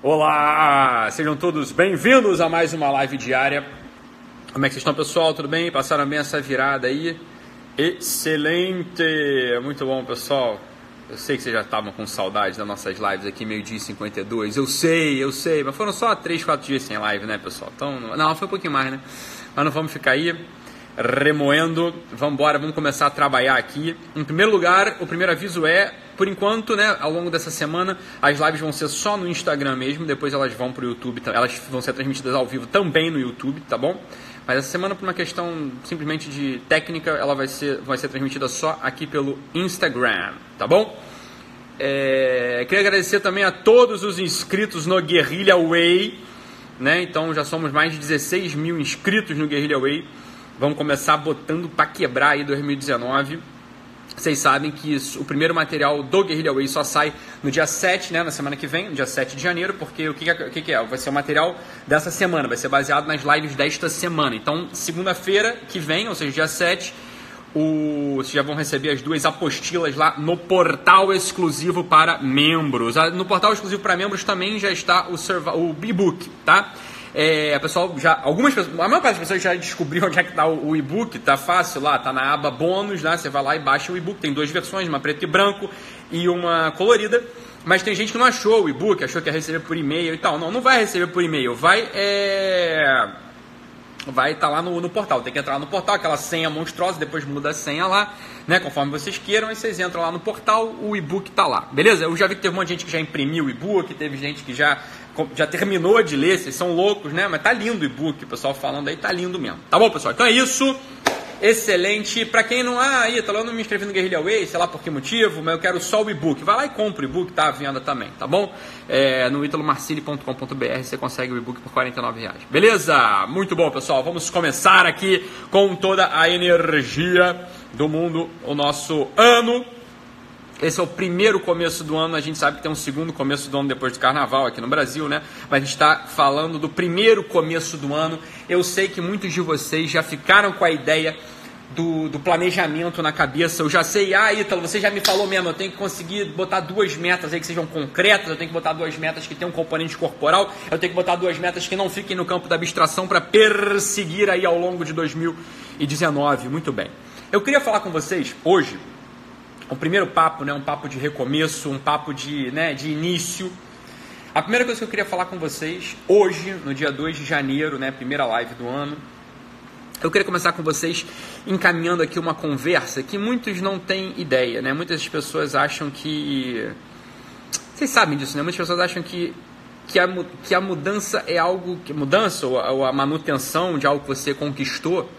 Olá, sejam todos bem-vindos a mais uma live diária. Como é que vocês estão, pessoal? Tudo bem? Passaram bem essa virada aí? Excelente! Muito bom, pessoal. Eu sei que vocês já estavam com saudade das nossas lives aqui, meio-dia e 52. Eu sei, eu sei, mas foram só 3, 4 dias sem live, né, pessoal? Então, não, foi um pouquinho mais, né? Mas não vamos ficar aí remoendo. Vamos embora, vamos começar a trabalhar aqui. Em primeiro lugar, o primeiro aviso é por enquanto, né, ao longo dessa semana, as lives vão ser só no Instagram mesmo, depois elas vão para o YouTube, elas vão ser transmitidas ao vivo também no YouTube, tá bom? Mas essa semana, por uma questão simplesmente de técnica, ela vai ser, vai ser transmitida só aqui pelo Instagram, tá bom? É, queria agradecer também a todos os inscritos no Guerrilla Way, né? Então já somos mais de 16 mil inscritos no Guerrilla Way. Vamos começar botando para quebrar aí 2019. Vocês sabem que isso, o primeiro material do Guerrilla Way só sai no dia 7, né, na semana que vem, no dia 7 de janeiro, porque o que, que, que, é? Vai ser o material dessa semana, vai ser baseado nas lives desta semana. Então, segunda-feira que vem, ou seja, dia 7, o, vocês já vão receber as duas apostilas lá no portal exclusivo para membros. Ah, no portal exclusivo para membros também já está o, o e-book, tá? É, pessoal já, algumas pessoas, a maior parte das pessoas já descobriu onde é que está o, o e-book, tá fácil lá, tá na aba bônus, né? Você vai lá e baixa o e-book, tem duas versões, uma preta e branco e uma colorida. Mas tem gente que não achou o e-book, achou que ia receber por e-mail e tal. Não, não vai receber por e-mail, vai é vai estar tá lá no, no, portal. Tem que entrar no portal, aquela senha monstruosa, depois muda a senha lá, né? Conforme vocês queiram, aí vocês entram lá no portal, o e-book tá lá, beleza? Eu já vi que teve um monte de gente que já imprimiu o e-book, teve gente que já já terminou de ler, vocês são loucos, né? Mas tá lindo o e-book, o pessoal falando aí, tá lindo mesmo. Tá bom, pessoal? Então é isso. Excelente. Para quem não, ah, Ítalo, eu não me inscrevi no Guerrilla Way, sei lá por que motivo, mas eu quero só o e-book. Vai lá e compra o e-book, tá à venda também, tá bom? É, no italomarcili.com.br você consegue o e-book por 49 reais. Beleza? Muito bom, pessoal. Vamos começar aqui com toda a energia do mundo, o nosso ano esse é o primeiro começo do ano, a gente sabe que tem um segundo começo do ano depois do carnaval aqui no Brasil, né? Mas a gente está falando do primeiro começo do ano. Eu sei que muitos de vocês já ficaram com a ideia do, do, planejamento na cabeça. Eu já sei, ah, Ítalo, você já me falou mesmo, eu tenho que conseguir botar duas metas aí que sejam concretas, eu tenho que botar duas metas que tenham um componente corporal, eu tenho que botar duas metas que não fiquem no campo da abstração para perseguir aí ao longo de 2019. Muito bem. Eu queria falar com vocês hoje o primeiro papo, né, um papo de recomeço, um papo de, né, de início. A primeira coisa que eu queria falar com vocês hoje, no dia 2 de janeiro, né, primeira live do ano, eu queria começar com vocês encaminhando aqui uma conversa que muitos não têm ideia, né? Muitas pessoas acham que vocês sabem disso, né? Muitas pessoas acham que que a, que a mudança é algo que mudança ou a, ou a manutenção de algo que você conquistou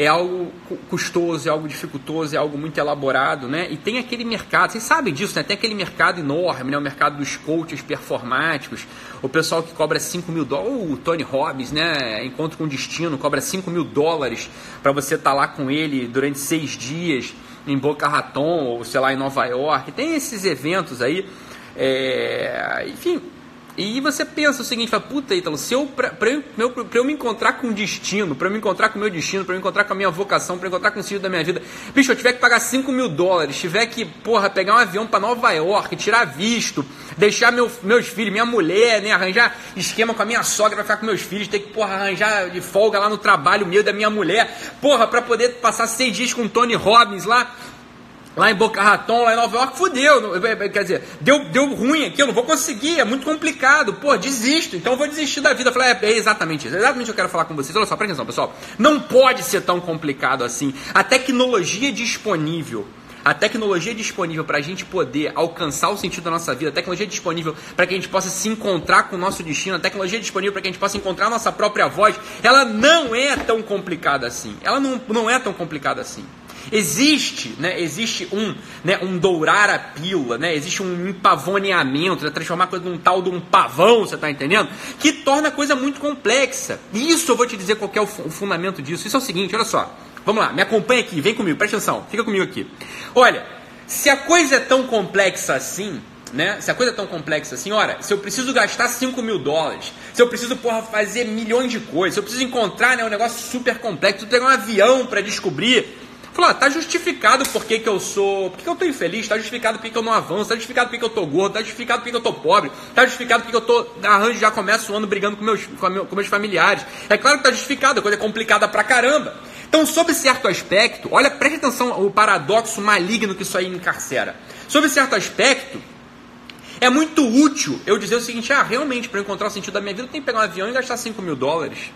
é algo custoso, é algo dificultoso, é algo muito elaborado, né? E tem aquele mercado, vocês sabem disso, né? Tem aquele mercado enorme, né? O mercado dos coaches performáticos, o pessoal que cobra 5 mil dólares, o Tony Robbins, né? Encontro com Destino, cobra 5 mil dólares para você estar tá lá com ele durante seis dias em Boca Raton, ou sei lá, em Nova York. Tem esses eventos aí. É... Enfim, e você pensa o seguinte, fala, puta, Ítalo, se eu, pra, pra, eu, pra eu me encontrar com um destino, pra eu me encontrar com o meu destino, pra eu me encontrar com a minha vocação, pra eu encontrar com o sentido da minha vida, bicho, eu tiver que pagar 5 mil dólares, tiver que, porra, pegar um avião para Nova York, tirar visto, deixar meu, meus filhos, minha mulher, né, arranjar esquema com a minha sogra pra ficar com meus filhos, ter que, porra, arranjar de folga lá no trabalho meu da minha mulher, porra, pra poder passar seis dias com o Tony Robbins lá, lá em Boca Raton, lá em Nova York, fudeu. Quer dizer, deu, deu ruim aqui, eu não vou conseguir, é muito complicado. Pô, desisto, então eu vou desistir da vida. Eu falei, é, é exatamente isso, é exatamente o que eu quero falar com vocês. Olha só, presta atenção, pessoal. Não pode ser tão complicado assim. A tecnologia disponível a tecnologia disponível para a gente poder alcançar o sentido da nossa vida, a tecnologia disponível para que a gente possa se encontrar com o nosso destino, a tecnologia disponível para que a gente possa encontrar a nossa própria voz, ela não é tão complicada assim. Ela não, não é tão complicada assim. Existe, né, existe um, né, um dourar a pílula, né, existe um empavoneamento, né, transformar a coisa num tal de um pavão, você está entendendo? Que torna a coisa muito complexa. Isso eu vou te dizer qual é o, fundamento disso. Isso é o seguinte, olha só. Vamos lá, me acompanha aqui, vem comigo, presta atenção, fica comigo aqui. Olha, se a coisa é tão complexa assim, né? Se a coisa é tão complexa assim, olha, se eu preciso gastar 5 mil dólares, se eu preciso, porra, fazer milhões de coisas, se eu preciso encontrar né, um negócio super complexo, pegar um avião para descobrir Falou, ah, tá justificado por que, eu sou. Por que, eu tô infeliz, tá justificado por que, eu não avanço, tá justificado por que, eu tô gordo, tá justificado por que, eu tô pobre, tá justificado por que, eu tô. Arranjo já começo o ano brigando com meus, com, meu, com meus familiares. É claro que tá justificado, a coisa é complicada pra caramba. Então, sob certo aspecto, olha, preste atenção ao paradoxo maligno que isso aí encarcera. Sob certo aspecto, é muito útil eu dizer o seguinte: ah, realmente, para encontrar o sentido da minha vida, eu tenho que pegar um avião e gastar 5 mil dólares.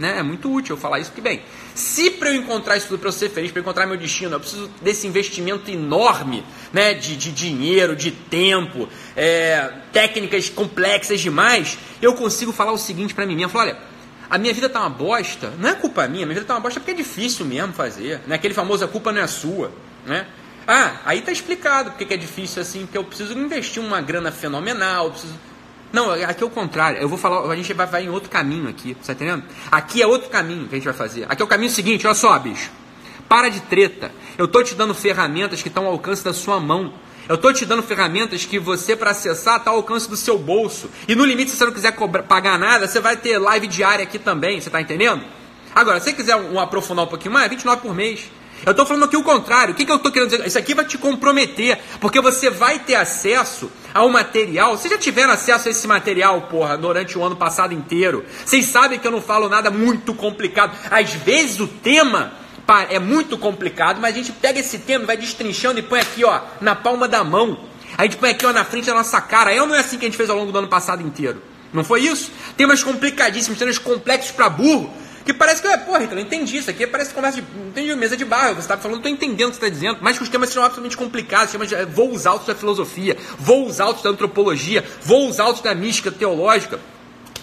Né? É muito útil eu falar isso, porque, bem, se para eu encontrar isso tudo, para eu ser feliz, para encontrar meu destino, eu preciso desse investimento enorme né? de, de dinheiro, de tempo, é, técnicas complexas demais, eu consigo falar o seguinte para mim mesmo: falar, olha, a minha vida tá uma bosta, não é culpa minha, minha vida tá uma bosta porque é difícil mesmo fazer. Né? Aquele famoso a culpa não é sua. Né? Ah, aí tá explicado porque é difícil assim, porque eu preciso investir uma grana fenomenal, preciso não, aqui é o contrário. Eu vou falar, a gente vai, vai em outro caminho aqui, tá entendendo? Aqui é outro caminho que a gente vai fazer. Aqui é o caminho seguinte, olha só, bicho. Para de treta. Eu tô te dando ferramentas que estão ao alcance da sua mão. Eu tô te dando ferramentas que você, para acessar, está ao alcance do seu bolso. E no limite, se você não quiser cobrar, pagar nada, você vai ter live diária aqui também, você tá entendendo? Agora, se você quiser um, um aprofundar um pouquinho mais, é 29 por mês. Eu estou falando aqui o contrário. O que, que eu estou querendo dizer? Isso aqui vai te comprometer, porque você vai ter acesso ao material. Vocês já tiveram acesso a esse material, porra, durante o ano passado inteiro. Vocês sabem que eu não falo nada muito complicado. Às vezes o tema é muito complicado, mas a gente pega esse tema, vai destrinchando e põe aqui, ó, na palma da mão. A gente põe aqui, ó, na frente da nossa cara. Eu não é assim que a gente fez ao longo do ano passado inteiro. Não foi isso? Temas complicadíssimos, temas complexos para burro. Que parece que, é, porra, então eu entendi isso aqui, parece conversa de. Entendi mesa de barro, você estava falando, estou entendendo o que você está dizendo, mas que os temas são absolutamente complicados, temas de é, voos altos da filosofia, voos altos da antropologia, voos altos da mística teológica.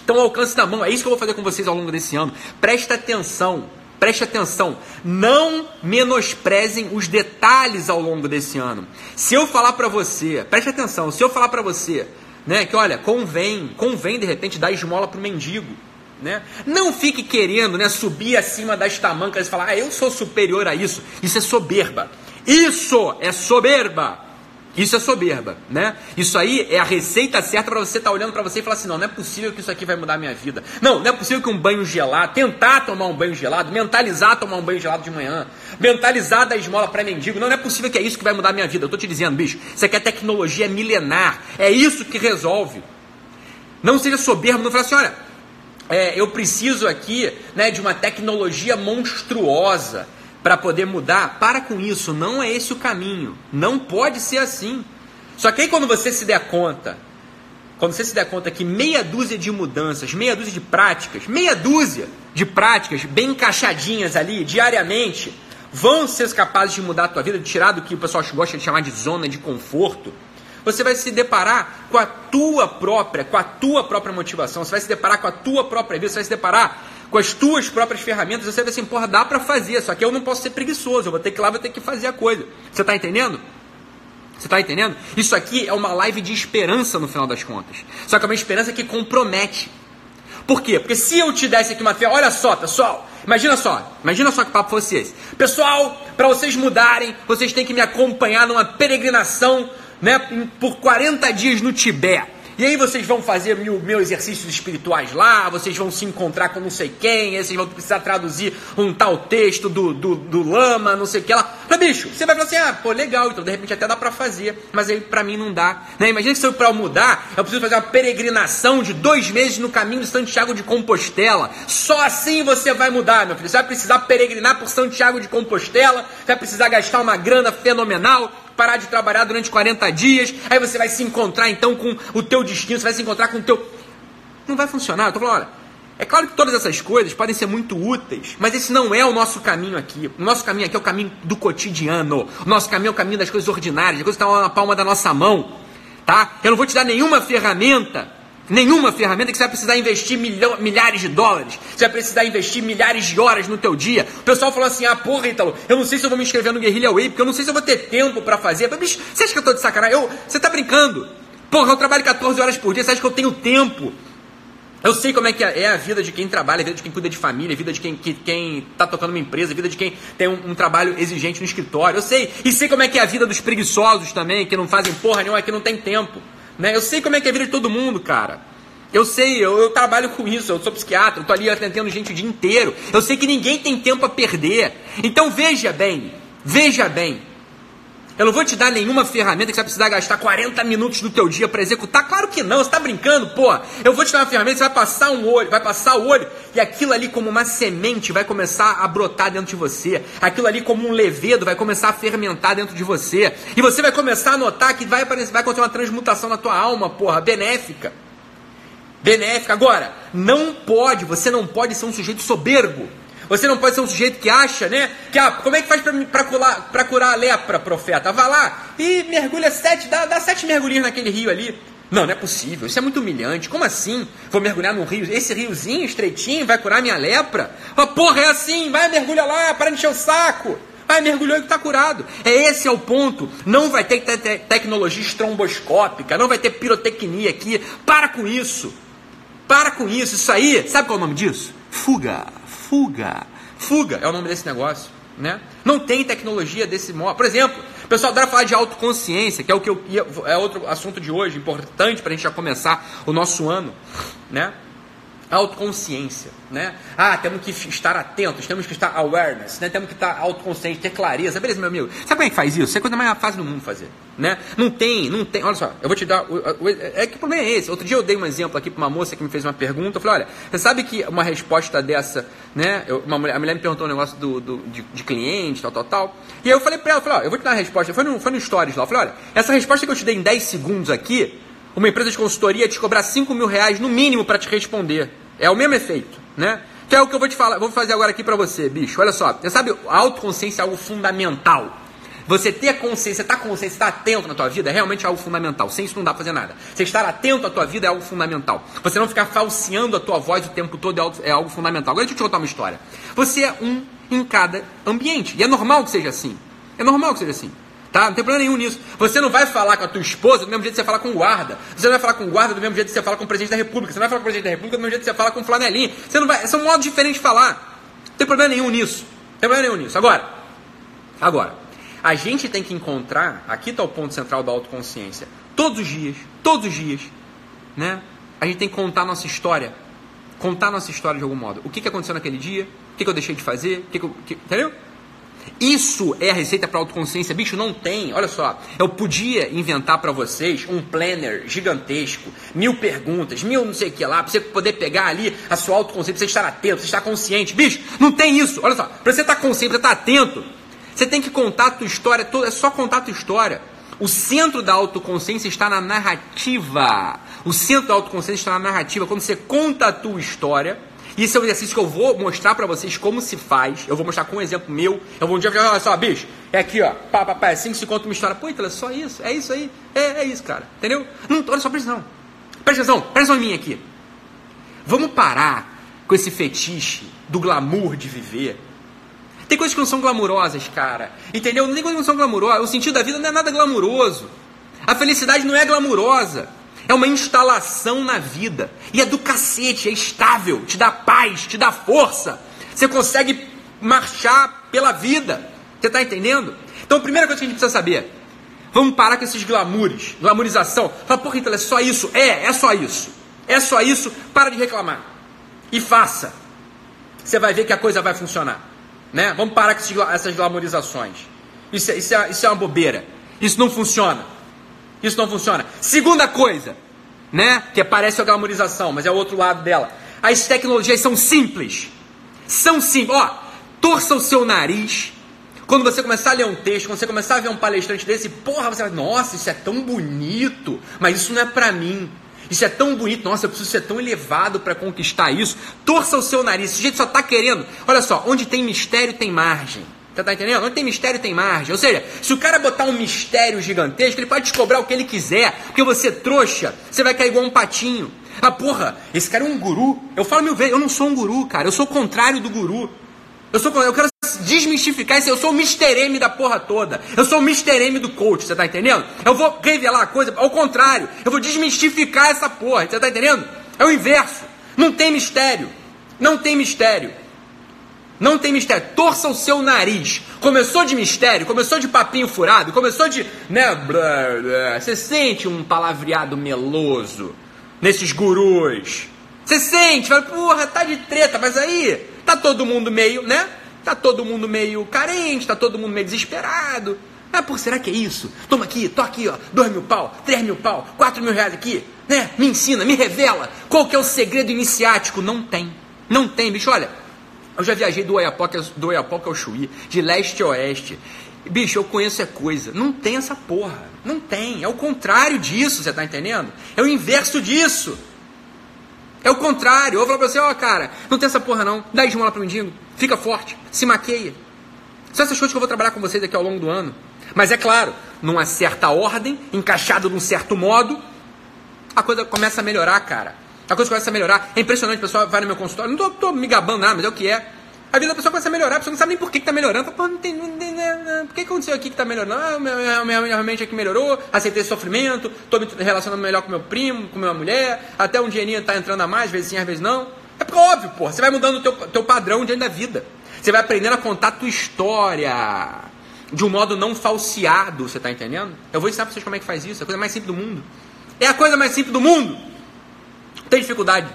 Então, alcance da mão, é isso que eu vou fazer com vocês ao longo desse ano. Presta atenção, preste atenção, não menosprezem os detalhes ao longo desse ano. Se eu falar para você, preste atenção, se eu falar para você, né, que olha, convém, convém de repente dar esmola para o mendigo né? Não fique querendo né, subir acima das tamancas e falar, ah, eu sou superior a isso. Isso é soberba. Isso é soberba. Isso é soberba, né? Isso aí é a receita certa para você estar tá olhando para você e falar assim: não, não é possível que isso aqui vai mudar a minha vida. Não, não é possível que um banho gelado, tentar tomar um banho gelado, mentalizar tomar um banho gelado de manhã, mentalizar da esmola para mendigo. Não, não é possível que é isso que vai mudar a minha vida. Eu tô te dizendo, bicho, isso aqui é tecnologia milenar. É isso que resolve. Não seja soberbo, não fala assim: olha, é, eu preciso aqui né, de uma tecnologia monstruosa para poder mudar. Para com isso, não é esse o caminho. Não pode ser assim. Só que aí quando você se der conta, quando você se der conta que meia dúzia de mudanças, meia dúzia de práticas, meia dúzia de práticas bem encaixadinhas ali diariamente, vão ser capazes de mudar a tua vida, de tirar do que o pessoal gosta de chamar de zona de conforto você vai se deparar com a tua própria, com a tua própria motivação, você vai se deparar com a tua própria vida, você vai se deparar com as tuas próprias ferramentas, você vai assim, porra, dá para fazer, só que eu não posso ser preguiçoso, eu vou ter que ir lá, vou ter que fazer a coisa. Você está entendendo? Você está entendendo? Isso aqui é uma live de esperança no final das contas. Só que é uma esperança que compromete. Por quê? Porque se eu te desse aqui uma fé, olha só, pessoal, imagina só, imagina só que papo fosse esse. Pessoal, para vocês mudarem, vocês têm que me acompanhar numa peregrinação né, por 40 dias no Tibete. E aí vocês vão fazer mil, mil exercícios espirituais lá, vocês vão se encontrar com não sei quem, aí vocês vão precisar traduzir um tal texto do, do, do lama, não sei o que lá. Mas bicho, você vai falar assim, ah, pô, legal, então de repente até dá pra fazer, mas aí pra mim não dá. Né? Imagina que se eu pra mudar, eu preciso fazer uma peregrinação de dois meses no caminho de Santiago de Compostela. Só assim você vai mudar, meu filho. Você vai precisar peregrinar por Santiago de Compostela, vai precisar gastar uma grana fenomenal, parar de trabalhar durante 40 dias, aí você vai se encontrar então com o teu destino, você vai se encontrar com o teu. Não vai funcionar. Eu tô falando, olha, é claro que todas essas coisas podem ser muito úteis, mas esse não é o nosso caminho aqui. O nosso caminho aqui é o caminho do cotidiano. O nosso caminho é o caminho das coisas ordinárias, das coisas que estão na palma da nossa mão. Tá? Eu não vou te dar nenhuma ferramenta nenhuma ferramenta que você vai precisar investir milhão, milhares de dólares, você vai precisar investir milhares de horas no teu dia. O pessoal falou assim, ah, porra, Ítalo, eu não sei se eu vou me inscrever no Guerrilla Way, porque eu não sei se eu vou ter tempo para fazer. Falei, bicho, você acha que eu tô de sacanagem? Eu, você tá brincando? Porra, eu trabalho 14 horas por dia, você acha que eu tenho tempo? Eu sei como é que é a vida de quem trabalha, a vida de quem cuida de família, a vida de quem, que, quem tá tocando uma empresa, a vida de quem tem um, um, trabalho exigente no escritório. Eu sei. E sei como é que é a vida dos preguiçosos também, que não fazem porra nenhuma, que não tem tempo. Né? Eu sei como é que é a vida de todo mundo, cara. Eu sei, eu, eu trabalho com isso, eu sou psiquiatra, eu tô ali atendendo gente o dia inteiro. Eu sei que ninguém tem tempo a perder. Então veja bem, Veja bem, eu não vou te dar nenhuma ferramenta que você vai precisar gastar 40 minutos do teu dia para executar. Claro que não, você está brincando, pô. Eu vou te dar uma ferramenta, você vai passar um olho, vai passar o olho e aquilo ali como uma semente vai começar a brotar dentro de você. Aquilo ali como um levedo vai começar a fermentar dentro de você. E você vai começar a notar que vai, vai acontecer uma transmutação na tua alma, porra, benéfica. Benéfica. Agora, não pode, você não pode ser um sujeito soberbo. Você não pode ser um sujeito que acha, né? Que ah, como é que faz para curar, a lepra, profeta? Vá lá e mergulha sete, dá, dá sete mergulhinhos naquele rio ali. Não, não é possível. Isso é muito humilhante. Como assim? Vou mergulhar num rio. Esse riozinho estreitinho vai curar minha lepra? Oh, porra, é assim. Vai, mergulha lá, para encher o saco. Vai, mergulhou e está curado. É esse é o ponto. Não vai ter te te tecnologia estromboscópica, não vai ter pirotecnia aqui. Para com isso. Para com isso. Isso aí, sabe qual é o nome disso? Fuga fuga. Fuga é o nome desse negócio. Né? Não tem tecnologia desse modo. Por exemplo, o pessoal adora falar de autoconsciência, que é o que eu, é outro assunto de hoje, importante para a gente já começar o nosso ano. Né? Autoconsciência, né? Ah, temos que estar atentos, temos que estar awareness, né? Temos que estar autoconsciente, ter clareza. Beleza, meu amigo. Sabe como é que faz isso? Isso é a coisa mais fácil do mundo fazer, né? Não tem, não tem. Olha só, eu vou te dar. É que o problema é esse. Outro dia eu dei um exemplo aqui para uma moça que me fez uma pergunta. Eu falei, olha, você sabe que uma resposta dessa, né? Eu, uma mulher, a mulher me perguntou um negócio do, do de, de, cliente, tal, tal, tal. E aí eu falei para ela, eu falei, eu vou te dar uma resposta. Foi no, foi no Stories lá. Eu falei, olha, essa resposta que eu te dei em 10 segundos aqui, uma empresa de consultoria te cobrar 5 mil reais no mínimo para te responder. É o mesmo efeito, né? Que é o que eu vou te falar, vou fazer agora aqui para você, bicho. Olha só, você sabe, a autoconsciência é algo fundamental. Você ter consciência, estar tá consciente, estar atento na tua vida é realmente algo fundamental. Sem isso não dá pra fazer nada. Você estar atento à tua vida é algo fundamental. Você não ficar falseando a tua voz o tempo todo é algo, é algo fundamental. Agora deixa eu te contar uma história. Você é um em cada ambiente. E é normal que seja assim. É normal que seja assim. Tá? Não tem problema nenhum nisso. Você não vai falar com a tua esposa do mesmo jeito que você fala com o guarda. Você não vai falar com o guarda do mesmo jeito que você fala com o presidente da república. Você não vai falar com o presidente da república do mesmo jeito que você fala com o flanelinho. Você não vai. São modos diferentes de falar. Não tem problema nenhum nisso. Não tem problema nenhum nisso. Agora, agora, a gente tem que encontrar, aqui está o ponto central da autoconsciência. Todos os dias, todos os dias, né? A gente tem que contar nossa história. Contar nossa história de algum modo. O que, que aconteceu naquele dia? O que, que eu deixei de fazer? O que, que eu. Entendeu? Isso é a receita para autoconsciência? Bicho, não tem. Olha só, eu podia inventar para vocês um planner gigantesco, mil perguntas, mil não sei o que lá, para você poder pegar ali a sua autoconsciência, você estar atento, você estar consciente. Bicho, não tem isso. Olha só, para você estar consciente, pra você estar atento, você tem que contar a tua história toda, é só contar a tua história. O centro da autoconsciência está na narrativa. O centro da autoconsciência está na narrativa. Quando você conta a tua história, isso é um exercício que eu vou mostrar para vocês como se faz. Eu vou mostrar com um exemplo meu. Eu vou um dia falar, olha só, bicho, é aqui, ó. Pá, pá, pá, é assim que se conta uma história. Pô, então é só isso, é isso aí. É, é isso, cara. Entendeu? Não, olha só, presta atenção. Presta atenção, presta atenção em mim aqui. Vamos parar com esse fetiche do glamour de viver. Tem coisas que não são glamurosas, cara. Entendeu? Não tem coisas que não são glamurosas. O sentido da vida não é nada glamuroso. A felicidade não é glamurosa. É uma instalação na vida. E é do cacete, é estável, te dá paz, te dá força. Você consegue marchar pela vida. Você está entendendo? Então, a primeira coisa que a gente precisa saber: vamos parar com esses glamoures, glamorização. Fala, porra, então é só isso? É, é só isso. É só isso, para de reclamar. E faça. Você vai ver que a coisa vai funcionar. Né? Vamos parar com essas glamorizações. Isso, é, isso, é, isso é uma bobeira. Isso não funciona. Isso não funciona. Segunda coisa, né? Que parece a glamorização, mas é o outro lado dela. As tecnologias são simples. São simples. Ó, torça o seu nariz. Quando você começar a ler um texto, quando você começar a ver um palestrante desse, porra, você vai, nossa, isso é tão bonito, mas isso não é para mim. Isso é tão bonito, nossa, eu preciso ser tão elevado para conquistar isso. Torça o seu nariz, esse jeito só tá querendo. Olha só, onde tem mistério tem margem. Você tá entendendo? Onde tem mistério tem margem. Ou seja, se o cara botar um mistério gigantesco, ele pode te cobrar o que ele quiser. Porque você trouxa, você vai cair igual um patinho. Ah, porra, esse cara é um guru. Eu falo mil vezes, eu não sou um guru, cara. Eu sou o contrário do guru. Eu, sou, eu quero desmistificar isso. Eu sou o Mr. M da porra toda. Eu sou o Mr. M do coach, você tá entendendo? Eu vou revelar a coisa ao contrário. Eu vou desmistificar essa porra, você tá entendendo? É o inverso. Não tem mistério. Não tem mistério. Não tem mistério. Torça o seu nariz. Começou de mistério, começou de papinho furado, começou de. Né, blá, blá. Você sente um palavreado meloso nesses gurus. Você sente, fala, porra, tá de treta, mas aí tá todo mundo meio, né? Tá todo mundo meio carente, tá todo mundo meio desesperado. Ah, por será que é isso? Toma aqui, tô aqui, ó, dois mil pau, três mil pau, quatro mil reais aqui, né? Me ensina, me revela. Qual que é o segredo iniciático? Não tem. Não tem, bicho, olha. Eu já viajei do Oiapoque, do Oiapoque ao Chuí, de leste a oeste. Bicho, eu conheço é coisa. Não tem essa porra. Não tem. É o contrário disso, você tá entendendo? É o inverso disso. É o contrário. Eu vou falar pra você, ó, oh, cara, não tem essa porra não. Dá esmola pro mendigo. Fica forte. Se maqueia. São essas coisas que eu vou trabalhar com vocês aqui ao longo do ano. Mas é claro, numa certa ordem, encaixado num certo modo, a coisa começa a melhorar, cara. A coisa começa a melhorar. É impressionante, o pessoal vai no meu consultório, não tô me gabando nada, mas é o que é. A vida da pessoa começa a melhorar, a pessoa não sabe nem por que, que tá melhorando. Não tem, não tem, não, por que aconteceu aqui que tá melhorando? Ah, minha, minha, minha mente aqui melhorou, aceitei esse sofrimento, tô me relacionando melhor com meu primo, com minha mulher, até um dinheirinho tá entrando a mais, às vezes sim, às vezes não. É porque, óbvio, porra, você vai mudando o teu, teu padrão diante da vida. Você vai aprendendo a contar a tua história de um modo não falseado, você tá entendendo? Eu vou ensinar pra vocês como é que faz isso, é a coisa mais simples do mundo. É a coisa mais simples do mundo. Não tem dificuldade.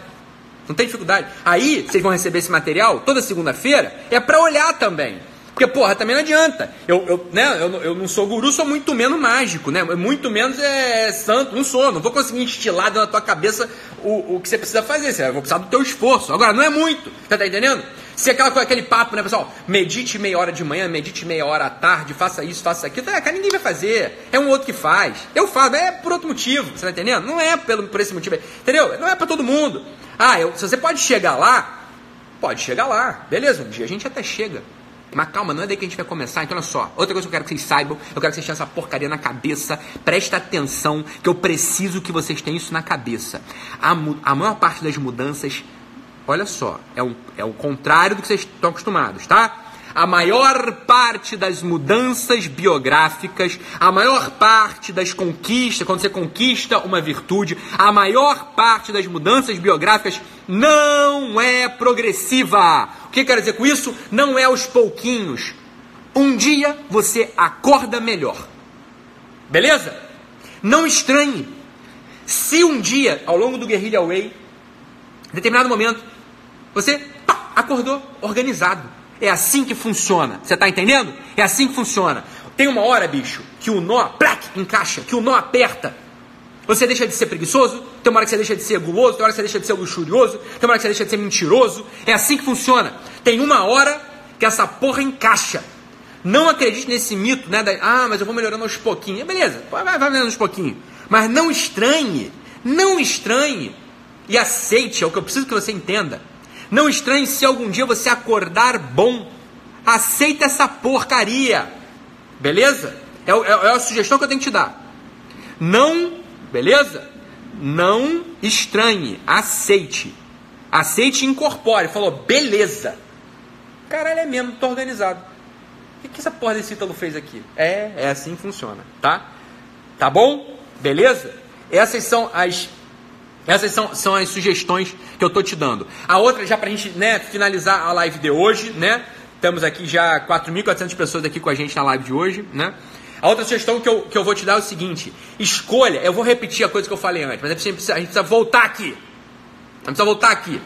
Não tem dificuldade. Aí, vocês vão receber esse material toda segunda-feira, é para olhar também. Porque, porra, também não adianta. Eu, eu, né, eu, eu não sou guru, sou muito menos mágico, né? Muito menos é santo, não sou. Não vou conseguir instilar na tua cabeça o, o que você precisa fazer. Você vai precisar do teu esforço. Agora, não é muito. Você tá entendendo? Se aquela, aquele papo, né, pessoal? Medite meia hora de manhã, medite meia hora à tarde, faça isso, faça aquilo. É, cara, ninguém vai fazer. É um outro que faz. Eu faço, é por outro motivo. Você tá entendendo? Não é pelo, por esse motivo. Entendeu? Não é para todo mundo. Ah, eu, se você pode chegar lá, pode chegar lá. Beleza, um dia a gente até chega. Mas calma, não é daí que a gente vai começar. Então, olha só. Outra coisa que eu quero que vocês saibam, eu quero que vocês tenham essa porcaria na cabeça. Presta atenção, que eu preciso que vocês tenham isso na cabeça. A, a maior parte das mudanças, olha só, é, um, é o contrário do que vocês estão acostumados, tá? a maior parte das mudanças biográficas, a maior parte das conquistas, quando você conquista uma virtude, a maior parte das mudanças biográficas não é progressiva. O que quer dizer com isso? Não é aos pouquinhos. Um dia você acorda melhor. Beleza? Não estranhe. Se um dia, ao longo do Guerrilla Way, em determinado momento, você pá, acordou organizado é assim que funciona. Você está entendendo? É assim que funciona. Tem uma hora, bicho, que o nó, plac, encaixa, que o nó aperta. Você deixa de ser preguiçoso, tem uma hora que você deixa de ser guloso, tem uma hora que você deixa de ser luxurioso, tem uma hora que você deixa de ser mentiroso. É assim que funciona. Tem uma hora que essa porra encaixa. Não acredite nesse mito, né? Da, ah, mas eu vou melhorando aos pouquinhos. É, beleza, vai, vai melhorando aos pouquinhos. Mas não estranhe, não estranhe e aceite, é o que eu preciso que você entenda. Não estranhe se algum dia você acordar bom. Aceita essa porcaria. Beleza? É, é, é a sugestão que eu tenho que te dar. Não, beleza? Não estranhe. Aceite. Aceite e incorpore. Falou, beleza. Caralho, é mesmo, tô organizado. O que, essa porra desse Ítalo fez aqui? É, é assim que funciona, tá? Tá bom? Beleza? Essas são as essas são, são as sugestões que eu estou te dando. A outra, já para a gente né, finalizar a live de hoje, né? Estamos aqui já 4.400 pessoas aqui com a gente na live de hoje, né? A outra sugestão que eu, que eu vou te dar é o seguinte: escolha. Eu vou repetir a coisa que eu falei antes, mas a gente precisa, a gente precisa voltar aqui. A gente precisa voltar aqui.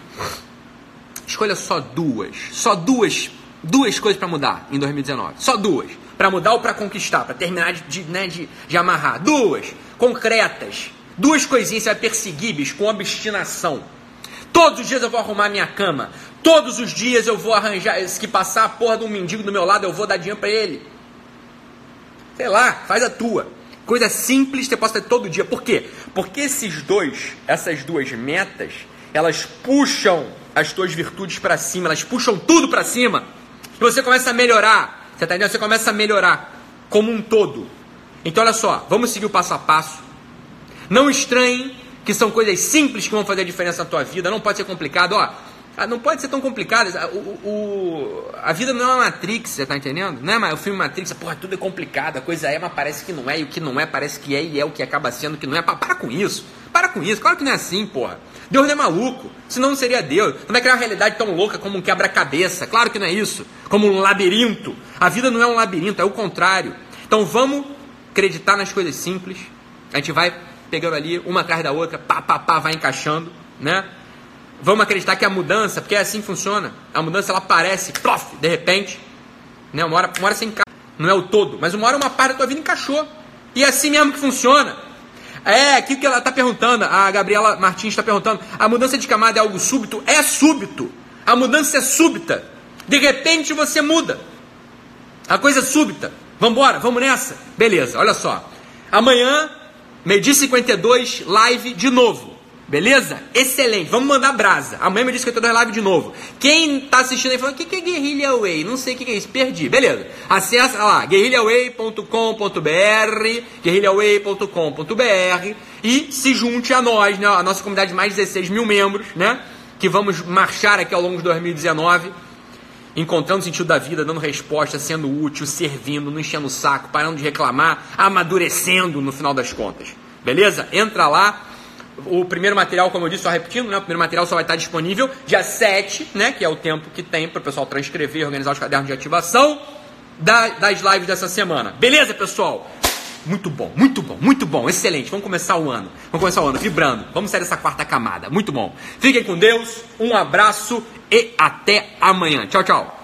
Escolha só duas. Só duas. Duas coisas para mudar em 2019. Só duas. Para mudar ou para conquistar, para terminar de, de, né, de, de amarrar. Duas. Concretas Duas coisinhas você vai perseguir, bicho, com obstinação. Todos os dias eu vou arrumar minha cama. Todos os dias eu vou arranjar. Se passar a porra de um mendigo do meu lado, eu vou dar dinheiro para ele. Sei lá, faz a tua. Coisa simples você possa ter todo dia. Por quê? Porque esses dois, essas duas metas, elas puxam as tuas virtudes para cima, elas puxam tudo para cima. E você começa a melhorar. Você tá entendendo? Você começa a melhorar como um todo. Então olha só, vamos seguir o passo a passo. Não estranhem que são coisas simples que vão fazer a diferença na tua vida. Não pode ser complicado. Ó, ah, não pode ser tão complicado. O, o, a vida não é uma Matrix, você tá entendendo? Não é o filme Matrix, porra, tudo é complicado, a coisa é, mas parece que não é, e o que não é parece que é, e é o que acaba sendo o que não é. Para com isso, para com isso, claro que não é assim, porra. Deus não é maluco, senão não seria Deus. Não vai criar uma realidade tão louca como um quebra-cabeça, claro que não é isso. Como um labirinto. A vida não é um labirinto, é o contrário. Então vamos acreditar nas coisas simples, a gente vai pegando ali uma atrás da outra, pá, pá, pá, vai encaixando, né? Vamos acreditar que a mudança, porque é assim funciona. A mudança ela aparece, plof, de repente. Né? Uma, hora, uma hora você encaixa. Não é o todo, mas uma hora uma parte da tua vida encaixou. E é assim mesmo que funciona. É, aquilo que ela está perguntando, a Gabriela Martins está perguntando. A mudança de camada é algo súbito? É súbito. A mudança é súbita. De repente você muda. A coisa é súbita. Vambora, vamos nessa? Beleza, olha só. Amanhã, meio-dia 52, live de novo. Beleza? Excelente. Vamos mandar brasa. Amanhã me disse que live de novo. Quem tá assistindo aí falando, o que, que é Guerrilha Way? Não sei o que, que é isso. Perdi. Beleza. Acessa lá, guerrilhaway.com.br guerrilhaway.com.br e se junte a nós, né? A nossa comunidade de mais de 16 mil membros, né? Que vamos marchar aqui ao longo de 2019 encontrando o sentido da vida, dando resposta, sendo útil, servindo, não enchendo o saco, parando de reclamar, amadurecendo no final das contas. Beleza? Entra lá, o primeiro material, como eu disse, só repetindo, né? O primeiro material só vai estar disponível dia 7, né? Que é o tempo que tem para o pessoal transcrever, organizar os cadernos de ativação da, das lives dessa semana. Beleza, pessoal? Muito bom, muito bom, muito bom, excelente. Vamos começar o ano. Vamos começar o ano vibrando. Vamos sair dessa quarta camada. Muito bom. Fiquem com Deus, um abraço e até amanhã. Tchau, tchau.